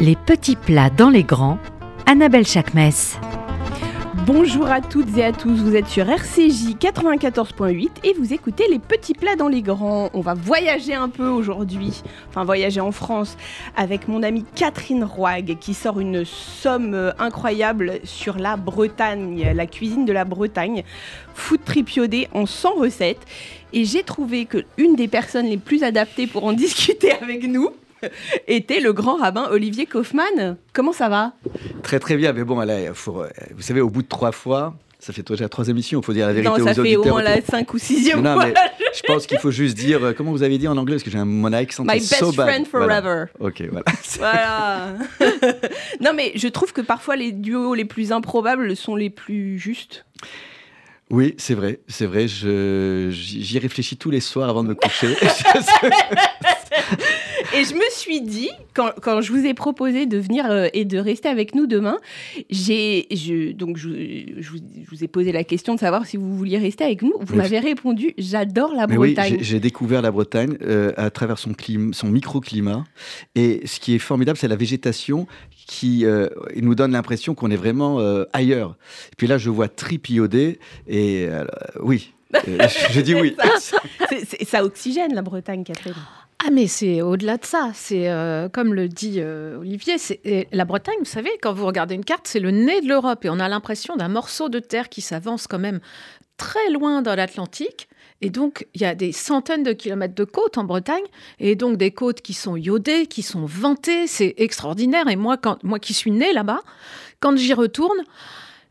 Les petits plats dans les grands, Annabelle Chakmes. Bonjour à toutes et à tous, vous êtes sur RCJ 94.8 et vous écoutez les petits plats dans les grands. On va voyager un peu aujourd'hui, enfin voyager en France, avec mon amie Catherine Roig qui sort une somme euh, incroyable sur la Bretagne, la cuisine de la Bretagne, food tripiodé en 100 recettes. Et j'ai trouvé que une des personnes les plus adaptées pour en discuter avec nous, était le grand rabbin Olivier Kaufmann. Comment ça va? Très très bien, mais bon, là, faut, vous savez, au bout de trois fois, ça fait déjà trois émissions, il faut dire la vérité non, ça aux fait auditeurs. au moins la 5 ou 6 Non, mais je pense qu'il faut juste dire, euh, comment vous avez dit en anglais, parce que j'ai un mon accent My best so friend forever. Voilà. Ok, voilà. Voilà. non, mais je trouve que parfois les duos les plus improbables sont les plus justes. Oui, c'est vrai, c'est vrai, j'y réfléchis tous les soirs avant de me coucher. Et je me suis dit, quand, quand je vous ai proposé de venir euh, et de rester avec nous demain, j'ai, je, donc je, je vous, je vous ai posé la question de savoir si vous vouliez rester avec nous. Vous m'avez répondu, j'adore la Mais oui, Bretagne. j'ai- j'ai découvert la Bretagne euh, à travers son, clim- son microclimat. Et ce qui est formidable, c'est la végétation qui euh, nous donne l'impression qu'on est vraiment ailleurs. Et puis là, je vois tripioder. Et oui, je, je dis oui. Ça oxygène la Bretagne, Catherine. Ah mais c'est au-delà de ça, c'est euh, comme le dit euh, Olivier, c'est la Bretagne, vous savez, quand vous regardez une carte, c'est le nez de l'Europe et on a l'impression d'un morceau de terre qui s'avance quand même très loin dans l'Atlantique. Et donc, il y a des centaines de kilomètres de côtes en Bretagne, et donc des côtes qui sont iodées, qui sont ventées, c'est extraordinaire. Et moi, moi qui suis née là-bas, quand j'y retourne,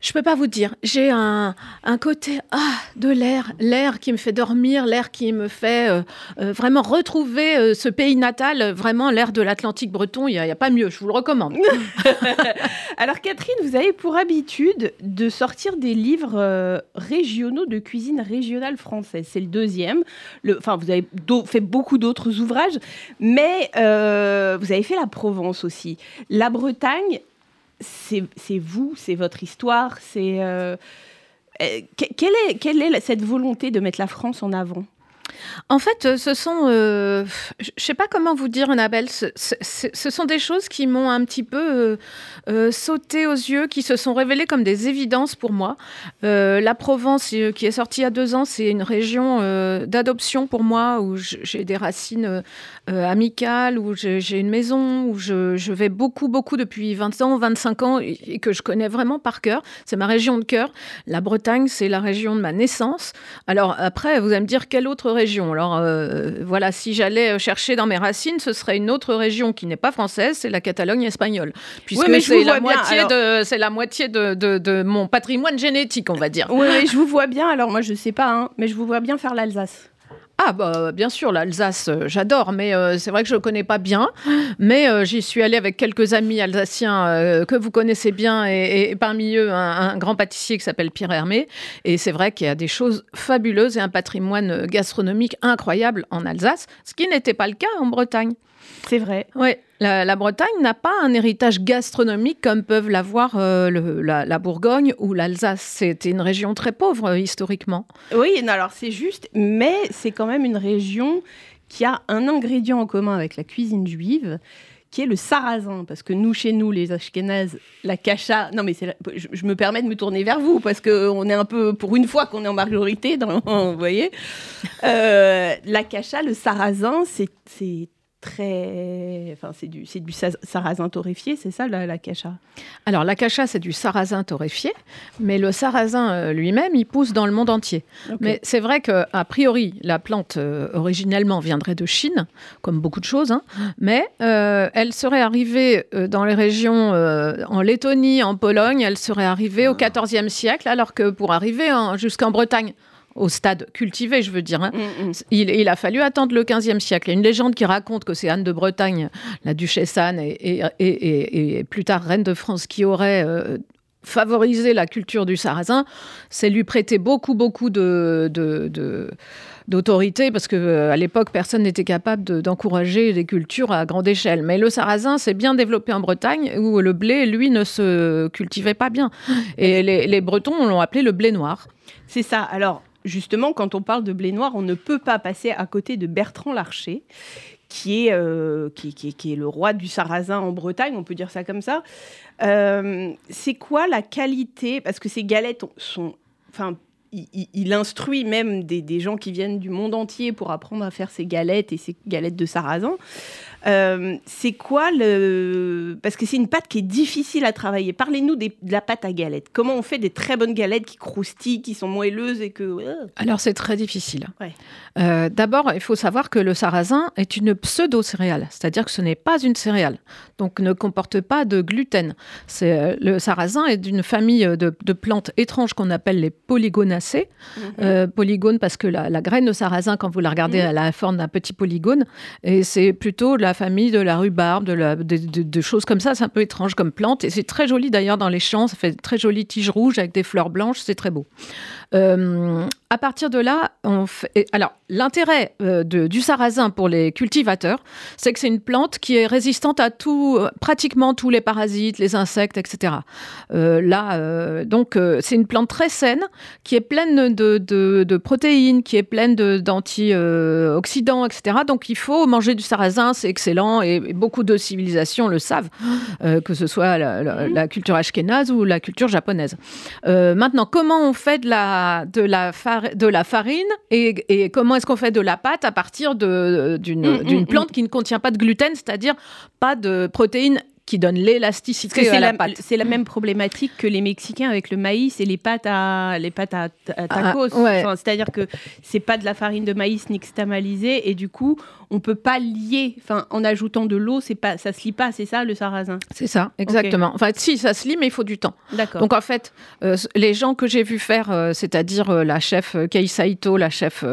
je peux pas vous dire, j'ai un, un côté ah, de l'air, l'air qui me fait dormir, l'air qui me fait euh, euh, vraiment retrouver euh, ce pays natal, vraiment l'air de l'Atlantique breton, il n'y a, pas mieux, je vous le recommande. Alors Catherine, vous avez pour habitude de sortir des livres régionaux de cuisine régionale française. C'est le deuxième. Le, enfin, vous avez fait beaucoup d'autres ouvrages, mais vous avez fait la Provence aussi. La Bretagne, c'est vous, c'est votre histoire, c'est... euh, euh, que- quelle, est, cette volonté de mettre la France en avant? En fait, euh, ce sont, euh, je sais pas comment vous dire, Annabelle, ce, sont des choses qui m'ont un petit peu euh, euh, sauté aux yeux, qui se sont révélées comme des évidences pour moi. La Provence, qui est sortie il y a deux ans, c'est une région d'adoption pour moi, où j'ai des racines amicales, où j'ai une maison, où je, je vais beaucoup, beaucoup depuis 20 ans, 25 ans, et que je connais vraiment par cœur. C'est ma région de cœur. La Bretagne, c'est la région de ma naissance. Alors après, vous allez me dire quelle autre région Alors euh, voilà, si j'allais chercher dans mes racines, ce serait une autre région qui n'est pas française, c'est la Catalogne espagnole, puisque c'est la, moitié alors. de c'est la moitié de, de- de mon patrimoine génétique, on va dire. Oui, oui, je vous vois bien. Alors moi, je sais pas, hein, mais je vous vois bien faire l'Alsace. Ah bah bien sûr, l'Alsace, euh, j'adore, mais euh, c'est vrai que je ne connais pas bien. Mais euh, j'y suis allée avec quelques amis alsaciens que vous connaissez bien, et, parmi eux un, grand pâtissier qui s'appelle Pierre Hermé. Et c'est vrai qu'il y a des choses fabuleuses et un patrimoine gastronomique incroyable en Alsace, ce qui n'était pas le cas en Bretagne. C'est vrai. Oui, la, la Bretagne n'a pas un héritage gastronomique comme peuvent l'avoir euh, la, la Bourgogne ou l'Alsace. C'était une région très pauvre euh, historiquement. Oui, non, alors c'est juste, mais c'est quand même une région qui a un ingrédient en commun avec la cuisine juive, qui est le sarrasin. Parce que nous, chez nous, les Ashkénazes, la cacha. Non, mais c'est la- je, je me permets de me tourner vers vous, parce qu'on est un peu, pour une fois qu'on est en majorité, dans, vous voyez. Euh, la cacha, le sarrasin, c'est. C'est très. Enfin, c'est du, du sa- sarrasin torréfié, c'est ça, la, la cacha? Alors, la cacha, c'est du sarrasin torréfié, mais le sarrasin euh, lui-même, il pousse dans le monde entier. Mais c'est vrai qu'a priori, la plante euh, originellement viendrait de Chine, comme beaucoup de choses, hein, mais euh, elle serait arrivée euh, dans les régions en Lettonie, en Pologne, elle serait arrivée au XIVe siècle, alors que pour arriver en- jusqu'en Bretagne, au stade cultivé, je veux dire, hein, Mm, mm. il, il a fallu attendre le XVe siècle. Il y a une légende qui raconte que c'est Anne de Bretagne, la duchesse Anne, et, et- et- et- et plus tard reine de France, qui aurait euh, favorisé la culture du sarrasin. C'est lui prêter beaucoup, beaucoup de... de- de- d'autorité parce que euh, à l'époque personne n'était capable de- d'encourager des cultures à grande échelle mais le sarrasin s'est bien développé en Bretagne où le blé lui ne se cultivait pas bien et les, les Bretons l'ont appelé le blé noir C'est ça. Alors, justement, quand on parle de blé noir, on ne peut pas passer à côté de Bertrand Larcher, qui est, euh, qui, qui- est le roi du sarrasin en Bretagne, on peut dire ça comme ça. Euh, c'est quoi la qualité? Parce que ces galettes sont. Enfin, il, il- il instruit même des, des gens qui viennent du monde entier pour apprendre à faire ces galettes et ces galettes de sarrasin. Euh, c'est quoi le. Parce que c'est une pâte qui est difficile à travailler. Parlez-nous des- de la pâte à galettes. Comment on fait des très bonnes galettes qui croustillent, qui sont moelleuses et que. euh, Alors c'est très difficile. Ouais. Euh, D'abord, il faut savoir que le sarrasin est une pseudo-céréale, c'est-à-dire que ce n'est pas une céréale, donc ne comporte pas de gluten. C'est, le sarrasin est d'une famille de, de plantes étranges qu'on appelle les polygonacées. Euh, polygone parce que la, la graine de sarrasin, quand vous la regardez, Mhm. elle a la forme d'un petit polygone, et c'est plutôt la famille de la rhubarbe, de, la, de, de- choses comme ça. C'est un peu étrange comme plante, et c'est très joli d'ailleurs dans les champs. Ça fait très jolies tiges rouges avec des fleurs blanches, c'est très beau. Euh, à partir de là, on fait... alors l'intérêt euh, du sarrasin pour les cultivateurs, c'est que c'est une plante qui est résistante à tout, pratiquement tous les parasites, les insectes, etc. Euh, là, euh, donc c'est une plante très saine qui est pleine de, de- protéines, qui est pleine d'antioxydants, etc. Donc il faut manger du sarrasin, c'est excellent et, et beaucoup de civilisations le savent, euh, que ce soit la, la- la culture ashkénaze ou la culture japonaise. Euh, maintenant, comment on fait de la, de la, far- de la farine et, et comment est-ce qu'on fait de la pâte à partir d'une d'une mm, plante qui ne contient pas de gluten, c'est-à-dire pas de protéines qui Parce l'élasticité à c'est la, la, pâte. c'est la même problématique que les Mexicains avec le maïs et les pâtes à, les pâtes à, à tacos. Ah, ouais. Enfin, C'est-à-dire que c'est pas de la farine de maïs nixtamalisée et du coup, on peut pas lier. Enfin, en ajoutant de l'eau, c'est pas, ça se lie pas. C'est ça le sarrasin? C'est ça, exactement. Enfin, si, ça se lit, mais il faut du temps. D'accord. Donc en fait, euh, les gens que j'ai vu faire, euh, c'est-à-dire euh, la chef Kei Saito, la chef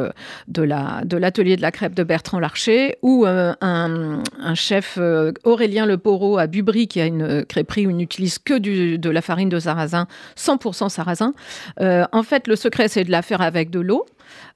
de la de l'atelier de la crêpe de Bertrand Larcher, ou un, un chef Aurélien Le Porot à Qui a une euh, crêperie où il n'utilise que du- de la farine de sarrasin, 100% sarrasin. Euh, en fait, le secret c'est de la faire avec de l'eau.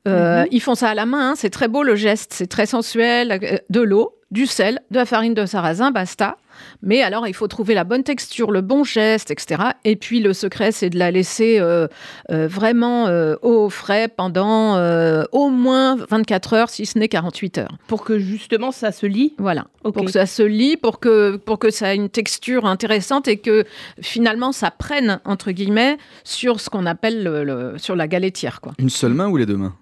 Euh, Mhm. Ils font ça à la main, hein, c'est très beau le geste, c'est très sensuel, de l'eau, du sel, de la farine de sarrasin, basta. Mais alors, il faut trouver la bonne texture, le bon geste, etc. Et puis, le secret, c'est de la laisser euh, euh, vraiment euh, au frais pendant euh, au moins 24 heures, si ce n'est 48 heures. pour que justement ça se lie. Voilà. Pour que ça se lie, pour que, pour que ça ait une texture intéressante et que finalement, ça prenne, entre guillemets, sur ce qu'on appelle le- le- sur la galettière. Quoi. Une seule main ou les deux mains?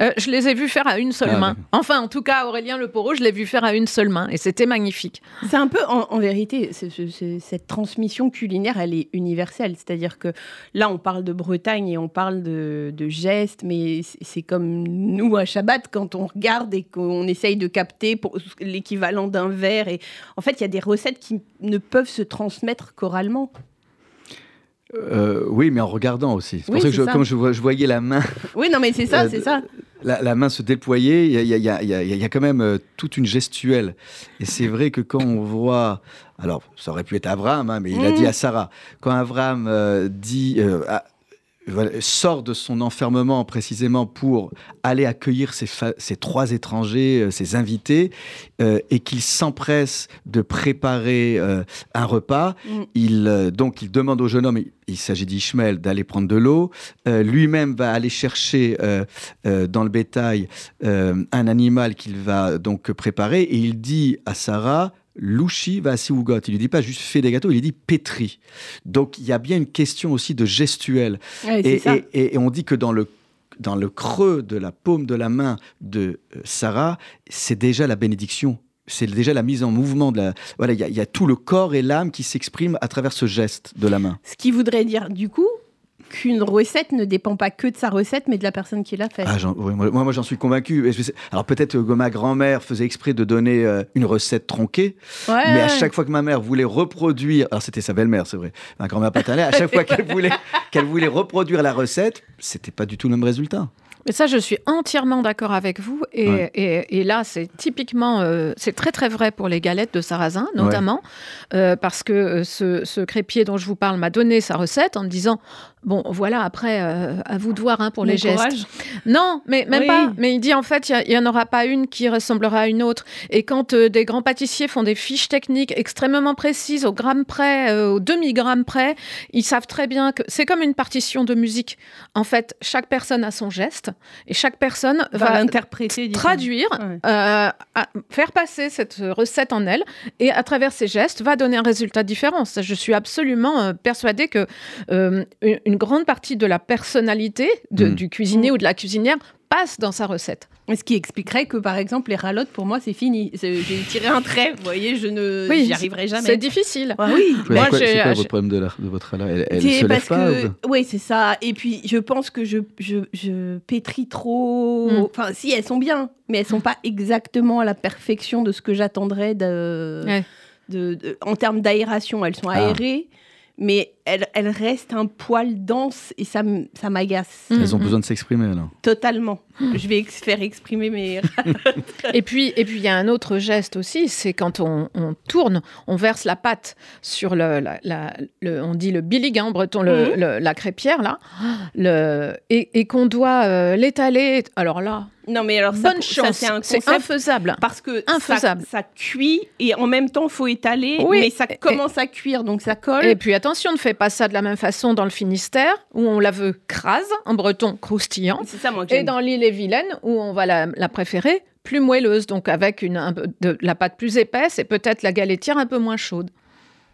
Euh, je les ai vus faire à une seule Ah, main. Enfin, en tout cas, Aurélien Le Porot, je l'ai vu faire à une seule main et c'était magnifique. C'est un peu, en, en vérité, cette transmission culinaire, elle est universelle. C'est-à-dire que là, on parle de Bretagne et on parle de, de gestes, mais c'est- comme nous à Shabbat quand on regarde et qu'on essaye de capter pour l'équivalent d'un verre. Et en fait, il y a des recettes qui ne peuvent se transmettre qu'oralement. Euh, Oui, mais en regardant aussi. C'est Oui, pour ça que c'est je, ça. comme je, vois- je voyais la main, Oui, non, mais c'est ça, Euh, c'est ça. La, la main se déployer, il y a, y y y quand même euh, toute une gestuelle. Et c'est vrai que quand on voit, alors ça aurait pu être Abraham, hein, mais il a dit à Sarah, quand Abraham euh, dit, euh, à- sort de son enfermement précisément pour aller accueillir ces trois étrangers, euh, ces invités, euh, et qu'il s'empresse de préparer euh, un repas, Mm. il, donc il demande au jeune homme, il, il s'agit d'Ishmael, d'aller prendre de l'eau. Lui-même va aller chercher dans le bétail un animal qu'il va donc préparer, et il dit à Sarah, Louchi va à Ougot. Il lui dit pas juste fais des gâteaux, il lui dit pétri. Donc il y a bien une question aussi de gestuelle. Ouais, Et, ça. et- et- et on dit que dans le, dans le creux de la paume de la main de euh, Sarah, c'est déjà la bénédiction. C'est déjà la mise en mouvement de la. Voilà, il y, y a tout le corps et l'âme qui s'expriment à travers ce geste de la main. Ce qui voudrait dire, du coup, qu'une recette ne dépend pas que de sa recette, mais de la personne qui l'a faite. Ah, ouais, moi, moi, j'en suis convaincu. Alors peut-être que ma grand-mère faisait exprès de donner euh, une recette tronquée, Ouais, mais à chaque fois que ma mère voulait reproduire, alors c'était sa belle-mère, c'est vrai, ma grand-mère paternelle, à chaque fois qu'elle voulait, qu'elle voulait reproduire la recette, c'était pas du tout le même résultat. Mais ça, je suis entièrement d'accord avec vous. Et, Ouais. et- et là, c'est typiquement, euh, c'est très très vrai pour les galettes de sarrasin, notamment, euh, parce que euh, ce, ce crépier dont je vous parle m'a donné sa recette en me disant, bon, voilà, après, euh, à vous de voir hein, pour Bon les gestes. courage. Non, mais même Oui. pas. Mais il dit en fait, il n'y en aura pas une qui ressemblera à une autre. Et quand euh, des grands pâtissiers font des fiches techniques extrêmement précises, au gramme près, euh, au demi-gramme près, ils savent très bien que c'est comme une partition de musique. En fait, chaque personne a son geste et chaque personne Va va, l'interpréter. disons. traduire, Ouais. euh, à- faire passer cette recette en elle et à travers ses gestes va donner un résultat différent. Ça, je suis absolument euh, persuadée que euh, une, une grande partie de la personnalité de- Mm. du cuisinier Mm. ou de la cuisinière passe dans sa recette. Ce qui expliquerait que, par exemple, les ralottes, pour moi, c'est fini. J'ai tiré un trait. Vous voyez, je ne, Oui, j'y arriverai jamais. C'est difficile. Ah oui. Moi, c'est quoi, quoi votre problème de, la, de votre râle Elle, se parce pas que ou quoi oui c'est ça et puis je pense que je, je, je pétris trop Mm. enfin si elles sont bien mais elles sont pas exactement à la perfection de ce que j'attendrais de, Ouais. de, de- en termes d'aération elles sont Ah. Mais elles, elles restent un poil dense et ça m- ça m'agace Mm. Elles ont besoin de s'exprimer alors. totalement je vais ex- faire exprimer mes Et puis, et puis il y a un autre geste aussi, c'est quand on, on tourne, on verse la pâte sur le, la- la- le- on dit le billig hein, en breton, le- le- la crêpière là, le, et, et qu'on doit euh, l'étaler. Alors là, non mais alors ça, bonne chance, c'est infaisable. parce que Infaisable. Ça, ça cuit et en même temps faut étaler Oui, mais ça et- commence à cuire donc ça colle Et puis attention, ne fais pas ça de la même façon dans le Finistère, où on la veut crase, en breton croustillant, c'est ça moi que et dans l'île et Vilaine, où on va la, la préférer plus moelleuse, donc avec une, un de la pâte plus épaisse et peut-être la galetière un peu moins chaude.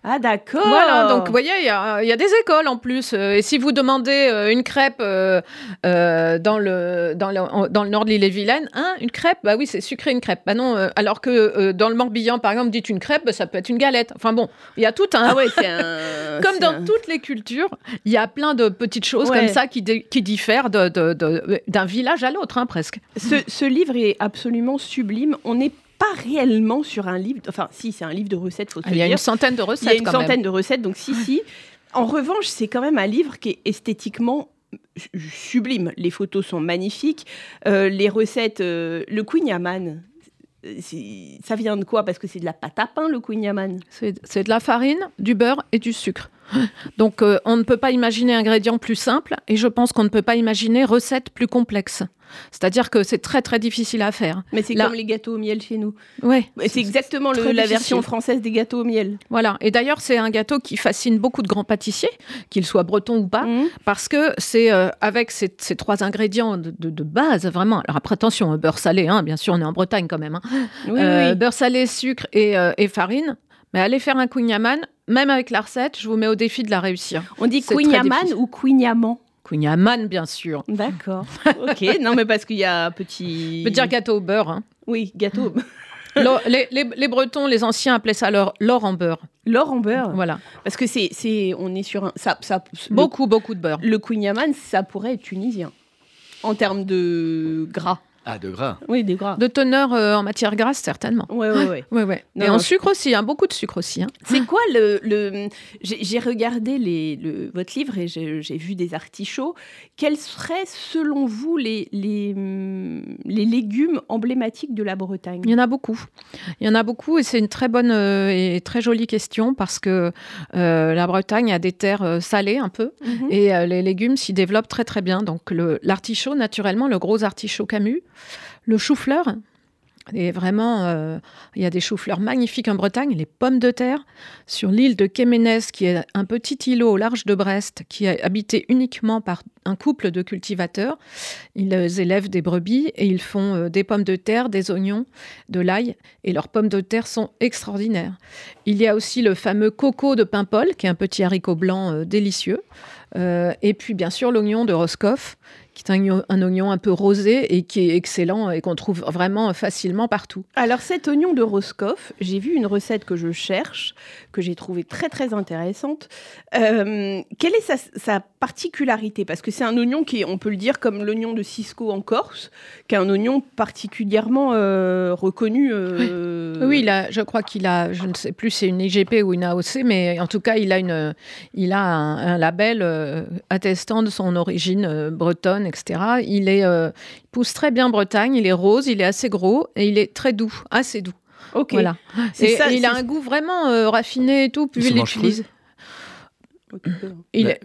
Ah d'accord Voilà, donc vous voyez, il y a, il y a des écoles en plus. euh, et si vous demandez euh, une crêpe euh, euh, dans, le, dans, le, dans le nord de l'île et Vilaine, hein, une crêpe, bah oui, c'est sucré une crêpe. Bah non, euh, alors que euh, dans le Morbihan, par exemple, dites une crêpe, bah, ça peut être une galette. Enfin bon, il y a tout un. Ah ouais, un. Comme dans un- toutes les cultures, il y a plein de petites choses Ouais. comme ça qui, qui diffèrent de- de- de- d'un village à l'autre, hein, presque. Ce, ce livre est absolument sublime. On n'est pas réellement sur un livre. Enfin, si, c'est un livre de recettes, faut se Ah, Il y a une centaine de Il y recettes a une quand centaine même. de recettes, donc si, si. En revanche, c'est quand même un livre qui est esthétiquement su- sublime. Les photos sont magnifiques. Euh, les recettes, euh, le Queen Yaman, ça vient de quoi? Parce que c'est de la pâte à pain, le Queen Yaman. C'est de la farine, du beurre et du sucre. Donc euh, on ne peut pas imaginer ingrédients plus simples et je pense qu'on ne peut pas imaginer recettes plus complexes. C'est-à-dire que c'est très très difficile à faire. Mais c'est Là- comme les gâteaux au miel chez nous. Ouais, C'est exactement le- la difficile. version française des gâteaux au miel. voilà. Et d'ailleurs, c'est un gâteau qui fascine beaucoup de grands pâtissiers, qu'ils soient bretons ou pas, Mhm. parce que c'est euh, avec ces, ces trois ingrédients de, de- de base, vraiment. Alors après, attention, euh, beurre salé, hein, bien sûr, on est en Bretagne quand même. hein. Oui, Euh, oui. Beurre salé, sucre et, euh, et farine. Mais allez faire un kouign-amann, même avec la recette, je vous mets au défi de la réussir. On dit c'est Queen très Yaman difficile. ou Queen Yaman Kouign-amann, bien sûr. D'accord. ok. Non, mais parce qu'il y a un petit. Je peux dire gâteau au beurre. hein. Oui, gâteau. Les, les- les Bretons, les anciens appelaient ça l'or, l'or en beurre. L'or en beurre. Voilà. Parce que c'est, c'est, on est sur un. Ça, ça, Beaucoup, beaucoup de beurre. Le, le Queen Yaman, ça pourrait être tunisien. En termes de gras. Ah, de gras. Oui, des gras. De teneur euh, en matière grasse, certainement. Ouais, ouais, ouais. Ouais, ouais. Non, et non, en sucre aussi, hein, beaucoup de sucre aussi. hein. C'est quoi le. le... J'ai, regardé les, le, votre livre et j'ai, vu des artichauts. Quels seraient, selon vous, les, les, hum, les légumes emblématiques de la Bretagne? Il y en a beaucoup. Il y en a beaucoup et c'est une très bonne euh, et très jolie question parce que euh, la Bretagne a des terres salées un peu Mhm. et euh, les légumes s'y développent très très bien. Donc l'artichaut, naturellement, le gros artichaut Camus, le chou-fleur. Et vraiment, euh, il y a des choux-fleurs magnifiques en Bretagne, les pommes de terre. Sur l'île de Kéménès, qui est un petit îlot au large de Brest, qui est habité uniquement par un couple de cultivateurs. Ils élèvent des brebis et ils font euh, des pommes de terre, des oignons, de l'ail. Et leurs pommes de terre sont extraordinaires. Il y a aussi le fameux coco de Paimpol, qui est un petit haricot blanc euh, délicieux. Et puis, bien sûr, l'oignon de Roscoff, qui est un, oignon- un oignon un peu rosé et qui est excellent et qu'on trouve vraiment facilement partout. Alors cet oignon de Roscoff, j'ai vu une recette que je cherche, que j'ai trouvée très très intéressante. Euh, quelle est sa, sa particularité? Parce que c'est un oignon qui est, on peut le dire, comme l'oignon de Cisco en Corse, qui est un oignon particulièrement euh, reconnu. euh, Oui, il a, je crois qu'il a, je ne sais plus si c'est une IGP ou une AOC, mais en tout cas, il a, une, il a un, un label attestant de son origine bretonne Etc. Il, est, il pousse très bien en Bretagne, il est rose, il est assez gros et il est très doux, assez doux. Ok. Voilà. Et il a un goût vraiment raffiné et tout, puis il l'utilise. Il est...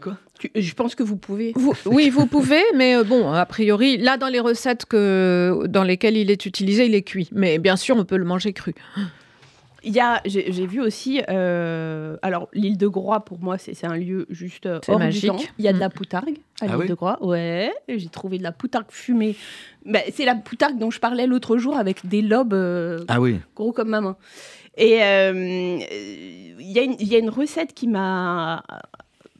quoi Je pense que vous pouvez. oui, vous pouvez, mais bon, a priori, là, dans les recettes que, dans lesquelles il est utilisé, il est cuit. Mais bien sûr, on peut le manger cru. Il y a, j'ai vu aussi, euh, alors l'île de Groix pour moi c'est un lieu juste euh, hors magique. Il y a de la mm. poutargue à ah l'île de Groix, ouais. J'ai trouvé de la poutargue fumée. Ben, c'est la poutargue dont je parlais l'autre jour avec des lobes euh, ah oui. gros comme ma main. Et il y, y, a une recette qui m'a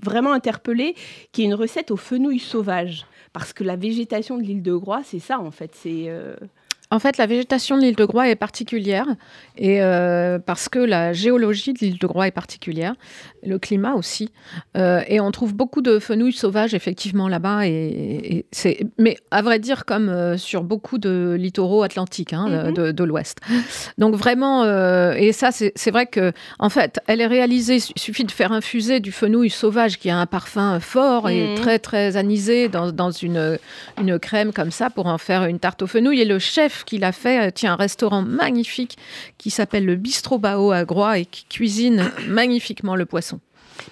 vraiment interpellée, qui est une recette aux fenouilles sauvages. Parce que la végétation de l'île de Groix, c'est ça en fait. C'est en fait, la végétation de l'île de Groix est particulière et euh, parce que la géologie de l'île de Groix est particulière, le climat aussi, euh, et on trouve beaucoup de fenouilles sauvages effectivement là-bas. Et, c'est, mais à vrai dire, comme euh, sur beaucoup de littoraux atlantiques hein, de, mhm. l'Ouest. Donc vraiment, et ça, c'est, vrai que en fait, elle est réalisée. Il suffit de faire infuser du fenouil sauvage qui a un parfum fort et mhm. très très anisé dans, dans une, une crème comme ça pour en faire une tarte aux fenouil. Et le chef qu'il a fait euh, tient un restaurant magnifique qui s'appelle le Bistro Bao à Groix et qui cuisine magnifiquement le poisson.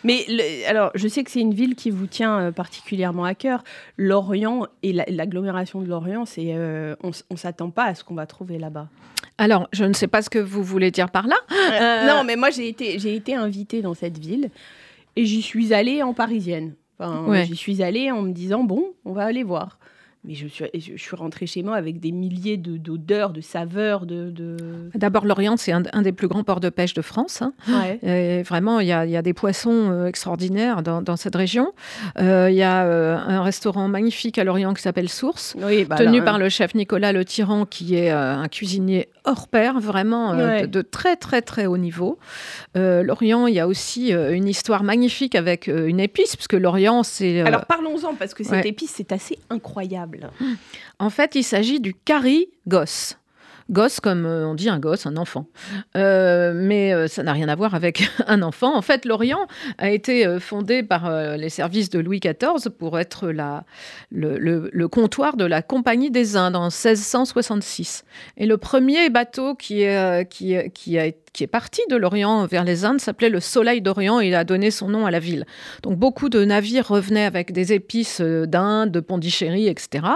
Mais alors, je sais que c'est une ville qui vous tient euh, particulièrement à cœur. Lorient et l'agglomération de Lorient, c'est euh, on, ne s'attend pas à ce qu'on va trouver là-bas. Alors, je ne sais pas ce que vous voulez dire par là. Non, mais moi j'ai été j'ai été invitée dans cette ville et j'y suis allée en parisienne. J'y suis allée en me disant bon, on va aller voir. Mais je suis, je suis rentrée chez moi avec des milliers d'odeurs, de, saveurs. De, D'abord, l'Orient, c'est un, des plus grands ports de pêche de France. Hein. vraiment, il y a, y a, des poissons euh, extraordinaires dans, dans, cette région. Euh, il y a euh, un restaurant magnifique à Lorient qui s'appelle Source, bah tenu par le chef Nicolas Le Tyran, qui est un cuisinier hors pair, vraiment de, très, très, très haut niveau. L'Orient, il y a aussi une histoire magnifique avec une épice, parce que l'Orient, c'est... Alors, parlons-en, parce que cette épice, c'est assez incroyable. En fait, il s'agit du curry gosse. Gosse, comme euh, on dit un gosse, un enfant. Euh, mais euh, ça n'a rien à voir avec un enfant. En fait, l'Orient a été fondé par les services de Louis XIV pour être la, le, comptoir de la Compagnie des Indes en 1666. Et le premier bateau qui, qui, qui qui est parti de l'Orient vers les Indes s'appelait le Soleil d'Orient et il a donné son nom à la ville. Donc beaucoup de navires revenaient avec des épices d'Inde, de Pondichéry, etc.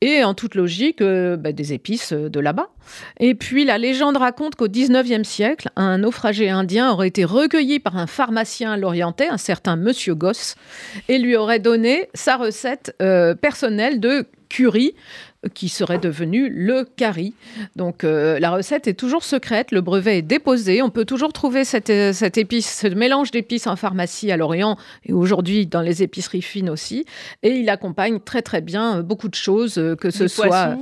Et en toute logique, bah, des épices de là-bas. Et puis la légende raconte qu'au 19e siècle, un naufragé indien aurait été recueilli par un pharmacien lorientais, un certain Monsieur Gosse, et lui aurait donné sa recette personnelle de curry qui serait devenu le curry. Donc euh, la recette est toujours secrète, le brevet est déposé, on peut toujours trouver cette, euh, cette épice, ce mélange d'épices en pharmacie à Lorient et aujourd'hui dans les épiceries fines aussi. Et il accompagne très très bien euh, beaucoup de choses, que ce soit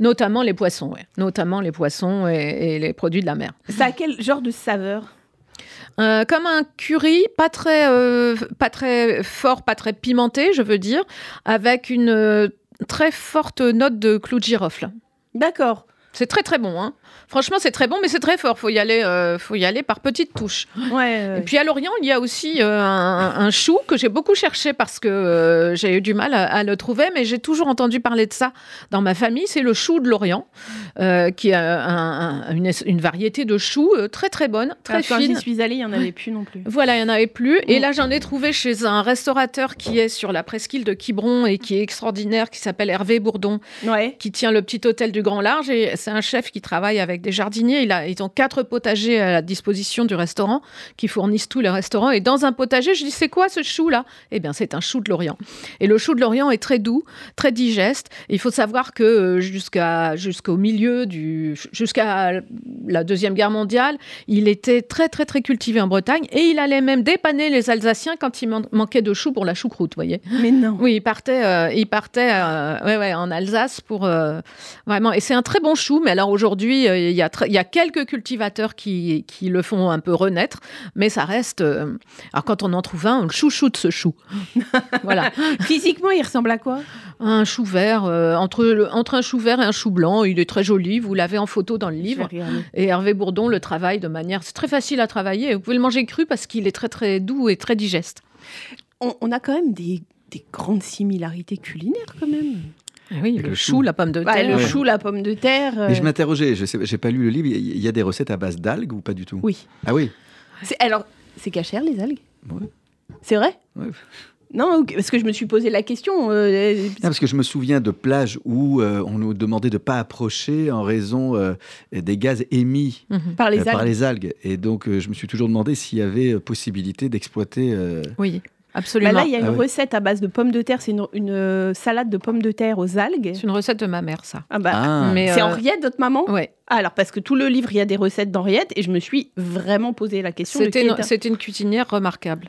notamment les poissons, notamment les poissons et, les produits de la mer. Ça a quel genre de saveur? Comme un curry, pas très, pas très fort, pas très pimenté, je veux dire, avec une très forte note de clou de girofle. D'accord. C'est très très bon. Hein. Franchement, c'est très bon, mais c'est très fort. Faut y aller, euh, faut y aller par petites touches. Ouais, Et puis à Lorient, il y a aussi euh, un, chou que j'ai beaucoup cherché parce que euh, j'ai eu du mal à, le trouver, mais j'ai toujours entendu parler de ça dans ma famille. C'est le chou de Lorient, qui est une, variété de choux très très bonne, très fine. Quand j'y suis allée, il y en avait plus non plus. Voilà, il y en avait plus. Et mm. là, j'en ai trouvé chez un restaurateur qui est sur la presqu'île de Quiberon et qui est extraordinaire, qui s'appelle Hervé Bourdon, qui tient le petit hôtel du Grand Large. Et c'est un chef qui travaille avec des jardiniers. Il a, ils ont quatre potagers à la disposition du restaurant qui fournissent tous les restaurants. Et dans un potager, je dis c'est quoi ce chou là? Eh bien, c'est un chou de l'Orient. Et le chou de l'Orient est très doux, très digeste. il faut savoir que euh, jusqu'à jusqu'au milieu du jusqu'à la deuxième guerre mondiale, il était très très très cultivé en Bretagne et il allait même dépanner les Alsaciens quand il manquait de chou pour la choucroute, voyez. Mais non. Oui, il partait, euh, il partait, euh, ouais, ouais, en Alsace pour vraiment. Et c'est un très bon chou. Mais alors aujourd'hui, il y a il y a quelques cultivateurs qui, qui, le font un peu renaître, mais ça reste. Euh, alors, quand on en trouve un, on le chouchoute ce chou. voilà. Physiquement, il ressemble à quoi? Un chou vert, euh, entre, entre un chou vert et un chou blanc. Il est très joli. Vous l'avez en photo dans le livre. Et Hervé Bourdon le travaille de manière. C'est très facile à travailler. Vous pouvez le manger cru parce qu'il est très, très doux et très digeste. On, a quand même des des grandes similarités culinaires quand même. Ah oui, le le chou, chou. la pomme de Ouais, terre. le Ouais. chou, la pomme de terre. euh, Mais je m'interrogeais, je j'ai pas lu le livre. Il y a des recettes à base d'algues ou pas du tout? Oui. Ah oui? Alors, c'est cachère les algues? Ouais. C'est vrai? Ouais. Non, parce que je me suis posé la question. euh, Non, parce que je me souviens de plages où euh, on nous demandait de ne pas approcher en raison euh, des gaz émis Mhm. par les euh, algues. par les algues. Et donc, euh, je me suis toujours demandé s'il y avait euh, possibilité d'exploiter. euh, Oui, Bah absolument. là, il y a une Ah ouais. recette à base de pommes de terre. C'est une, une, euh, salade de pommes de terre aux algues. C'est une recette de ma mère, ça. Ah bah, Ah. Mais, c'est euh, Henriette, votre maman Ouais. Ah, Alors, parce que tout le livre, il y a des recettes d'Henriette. Et je me suis vraiment posé la question. C'était une, était- c'était une cuisinière remarquable.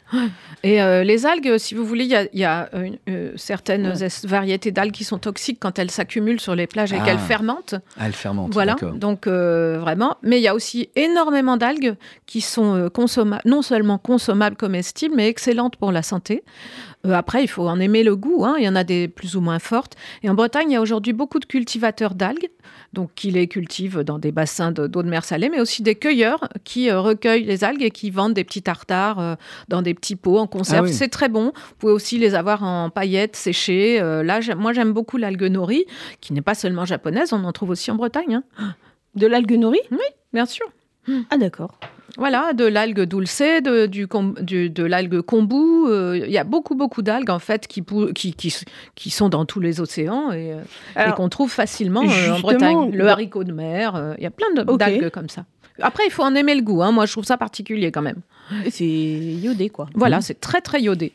Et euh, les algues, si vous voulez, il y a, il y a, euh, euh, certaines Ouais. variétés d'algues qui sont toxiques quand elles s'accumulent sur les plages et qu'elles fermentent. Ah, elle fermente. Voilà, d'accord. donc euh, vraiment. Mais il y a aussi énormément d'algues qui sont euh, non seulement consommables, comestibles, mais excellentes pour la santé. Euh, après, il faut en aimer le goût. hein. Il y en a des plus ou moins fortes. Et en Bretagne, il y a aujourd'hui beaucoup de cultivateurs d'algues, donc qui les cultivent dans des bassins de- d'eau de, mer salée, mais aussi des cueilleurs qui euh, recueillent les algues et qui vendent des petits tartares euh, dans des petits pots en conserve. Ah oui. C'est très bon. Vous pouvez aussi les avoir en paillettes séchées. Là, moi, j'aime beaucoup l'algue nori, qui n'est pas seulement japonaise, on en trouve aussi en Bretagne. hein. De l'algue nori? Bien sûr. Ah, d'accord. Voilà, de l'algue dulce, de, du, de l'algue kombu. euh, Il y a beaucoup, beaucoup d'algues, en fait, qui, qui, qui, qui sont dans tous les océans et, euh, et qu'on trouve facilement euh, en Bretagne. Le dans- haricot de mer, euh, il y a plein d'algues comme ça. Après, il faut en aimer le goût. hein. Moi, je trouve ça particulier quand même. c'est iodé, quoi. Voilà, c'est très, très iodé.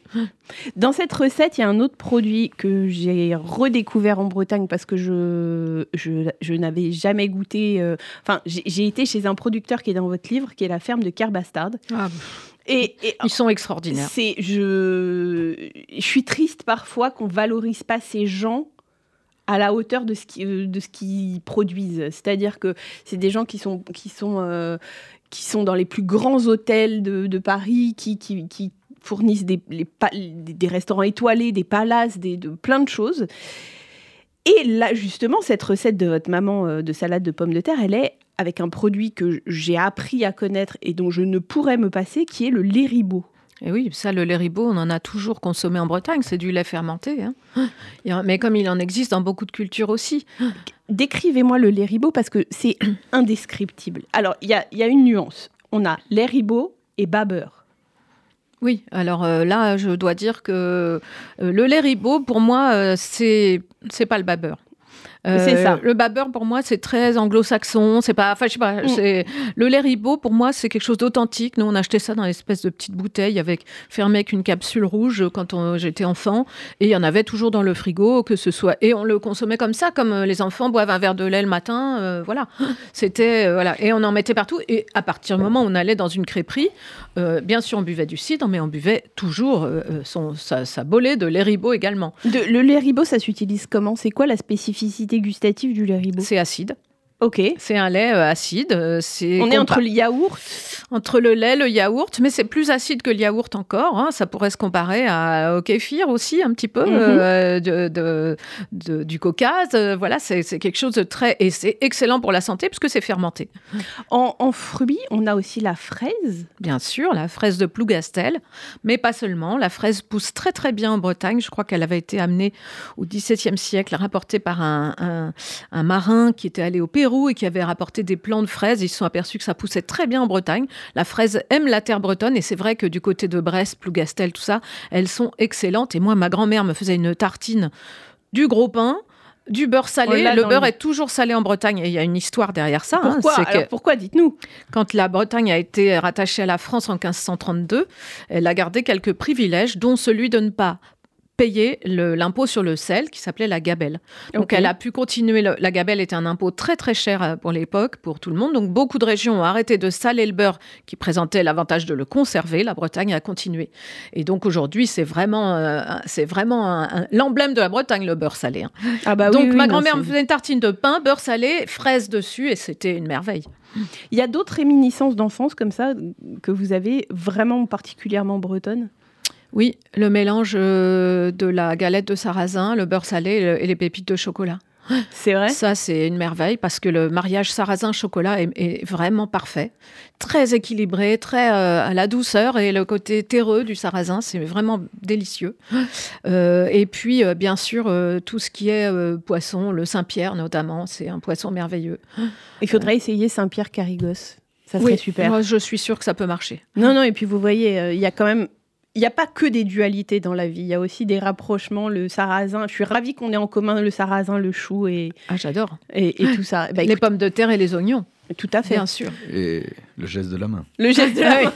Dans cette recette, il y a un autre produit que j'ai redécouvert en Bretagne parce que je, je, je n'avais jamais goûté. euh, Enfin, j'ai été chez un producteur qui est dans votre livre, qui est la ferme de Kerbastard. Et, et Ils sont extraordinaires. c'est, je, je suis triste parfois qu'on valorise pas ces gens à la hauteur de ce qui- euh, de ce qu'ils produisent. C'est-à-dire que c'est des gens qui sont, qui sont, euh, qui sont dans les plus grands hôtels de, Paris, qui, qui, fournissent des, les des restaurants étoilés, des palaces, des, de, plein de choses. Et là, justement, cette recette de votre maman euh, de salade de pommes de terre, elle est avec un produit que j'ai appris à connaître et dont je ne pourrais me passer, qui est le lait. Et oui, ça, le lait ribot, on en a toujours consommé en Bretagne. C'est du lait fermenté. hein. Mais comme il en existe dans beaucoup de cultures aussi. Décrivez-moi le lait ribot parce que c'est indescriptible. Alors, il y a, il y a une nuance. On a lait ribot et bas beurre. Oui, alors euh, là, je dois dire que euh, le lait ribot, pour moi, euh, c'est c'est pas le babeur. C'est ça. Le babeur, pour moi, c'est très anglo-saxon. C'est pas, enfin, je sais pas. Mm. Le lait ribot, pour moi, c'est quelque chose d'authentique. Nous, on achetait ça dans l'espèce de petite bouteille avec fermé avec une capsule rouge quand on- j'étais enfant. Et il y en avait toujours dans le frigo, que ce soit. Et on le consommait comme ça, comme euh, les enfants boivent un verre de lait le matin. euh, voilà. C'était euh, voilà. Et on en mettait partout. Et à partir du moment où on allait dans une crêperie, euh, bien sûr, on buvait du cidre, mais on buvait toujours euh, euh, son, sa, sa bolée de lait ribot également. De- le lait ribot, ça s'utilise comment? C'est quoi la spécificité gustative du lait C'est acide. Ok. C'est un lait euh, acide. euh, C'est On est entre le yaourt. entre le lait, le yaourt, mais c'est plus acide que le yaourt encore. hein. Ça pourrait se comparer à, au kéfir aussi, un petit peu, Mhm. euh, de, de- de- du Caucase. Voilà, c'est c'est quelque chose de très. Et c'est excellent pour la santé puisque c'est fermenté. En, en fruits, on a aussi la fraise. Bien sûr, la fraise de Plougastel, mais pas seulement. La fraise pousse très très bien en Bretagne. Je crois qu'elle avait été amenée au XVIIe siècle, rapportée par un, un- un marin qui était allé au Pérou et qui avait rapporté des plants de fraises. Ils se sont aperçus que ça poussait très bien en Bretagne. La fraise aime la terre bretonne et c'est vrai que du côté de Brest, Plougastel, tout ça, elles sont excellentes. Et moi, ma grand-mère me faisait une tartine du gros pain. Du beurre salé. Le beurre le- est toujours salé en Bretagne et il y a une histoire derrière ça. hein. Pourquoi que- pourquoi Dites-nous? quand la Bretagne a été rattachée à la France en 1532, elle a gardé quelques privilèges, dont celui de ne pas payer l'impôt sur le sel qui s'appelait la gabelle. Donc elle a pu continuer. le- la gabelle était un impôt très très cher euh, pour l'époque, pour tout le monde. Donc beaucoup de régions ont arrêté de saler le beurre qui présentait l'avantage de le conserver. La Bretagne a continué. Et donc aujourd'hui, c'est vraiment, euh, c'est vraiment l'emblème de la Bretagne, le beurre salé. hein. Ah bah donc oui, ma grand-mère me faisait une tartine de pain, beurre salé, fraises dessus, et c'était une merveille. Il y a d'autres réminiscences d'enfance comme ça que vous avez vraiment particulièrement bretonnes? Oui, le mélange euh, de la galette de sarrasin, le beurre salé et, le- et les pépites de chocolat. C'est vrai? Ça, c'est une merveille parce que le mariage sarrasin-chocolat est, est, vraiment parfait. Très équilibré, très euh, à la douceur et le côté terreux du sarrasin, c'est vraiment délicieux. Euh, et puis, euh, bien sûr, tout ce qui est poisson, le Saint-Pierre notamment, c'est un poisson merveilleux. Il faudrait essayer Saint-Pierre Carigos. Ça serait Oui, super. Moi, je suis sûre que ça peut marcher. Non, non, et puis vous voyez, il y a quand même. Il n'y a pas que des dualités dans la vie, il y a aussi des rapprochements, le sarrasin. Je suis ravie qu'on ait en commun le sarrasin, le chou et, Ah, j'adore. et, et tout ça. Bah, les pommes de terre et les oignons, tout à fait. bien sûr. Et le geste de la main. Le geste de la main.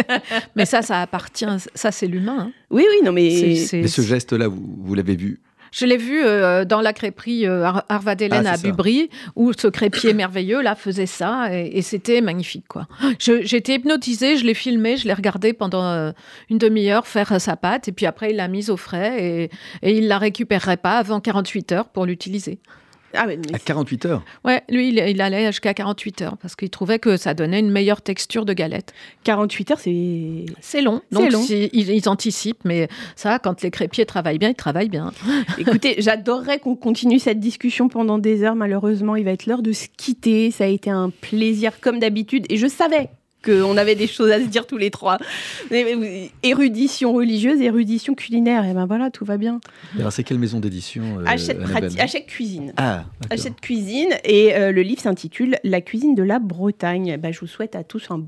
Mais ça, ça appartient, ça c'est l'humain. hein. Oui, oui, non, mais. C'est- Mais ce geste-là, vous, vous l'avez vu Je l'ai vu euh, dans la crêperie euh, Ah, à ça. Bubry, où ce crêpier merveilleux là faisait ça, et, et c'était magnifique quoi. Été hypnotisée, je l'ai filmé, je l'ai regardé pendant euh, une demi-heure faire euh, sa pâte, et puis après il l'a mise au frais, et, et il la récupérerait pas avant 48 heures pour l'utiliser. Ah, mais, mais À 48 heures Ouais, lui il, il allait jusqu'à 48 heures parce qu'il trouvait que ça donnait une meilleure texture de galette. 48 heures, c'est. C'est long, C'est donc long. si- ils, ils anticipent, mais ça, quand les crêpiers travaillent bien, ils travaillent bien. Écoutez, j'adorerais qu'on continue cette discussion pendant des heures. Malheureusement, il va être l'heure de se quitter. Ça a été un plaisir comme d'habitude. Et je savais qu'on avait des choses à se dire tous les trois. Mais, Érudition religieuse, érudition culinaire. Et ben voilà, tout va bien. Alors, c'est quelle maison d'édition euh, Hachette, Hachette Cuisine. Ah. Hachette Cuisine. Et euh, le livre s'intitule La cuisine de la Bretagne. Ben, je vous souhaite à tous un-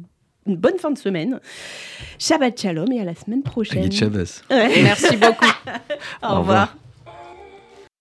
une bonne fin de semaine. Shabbat Shalom et à la semaine prochaine. Ouais. Merci beaucoup. Au revoir.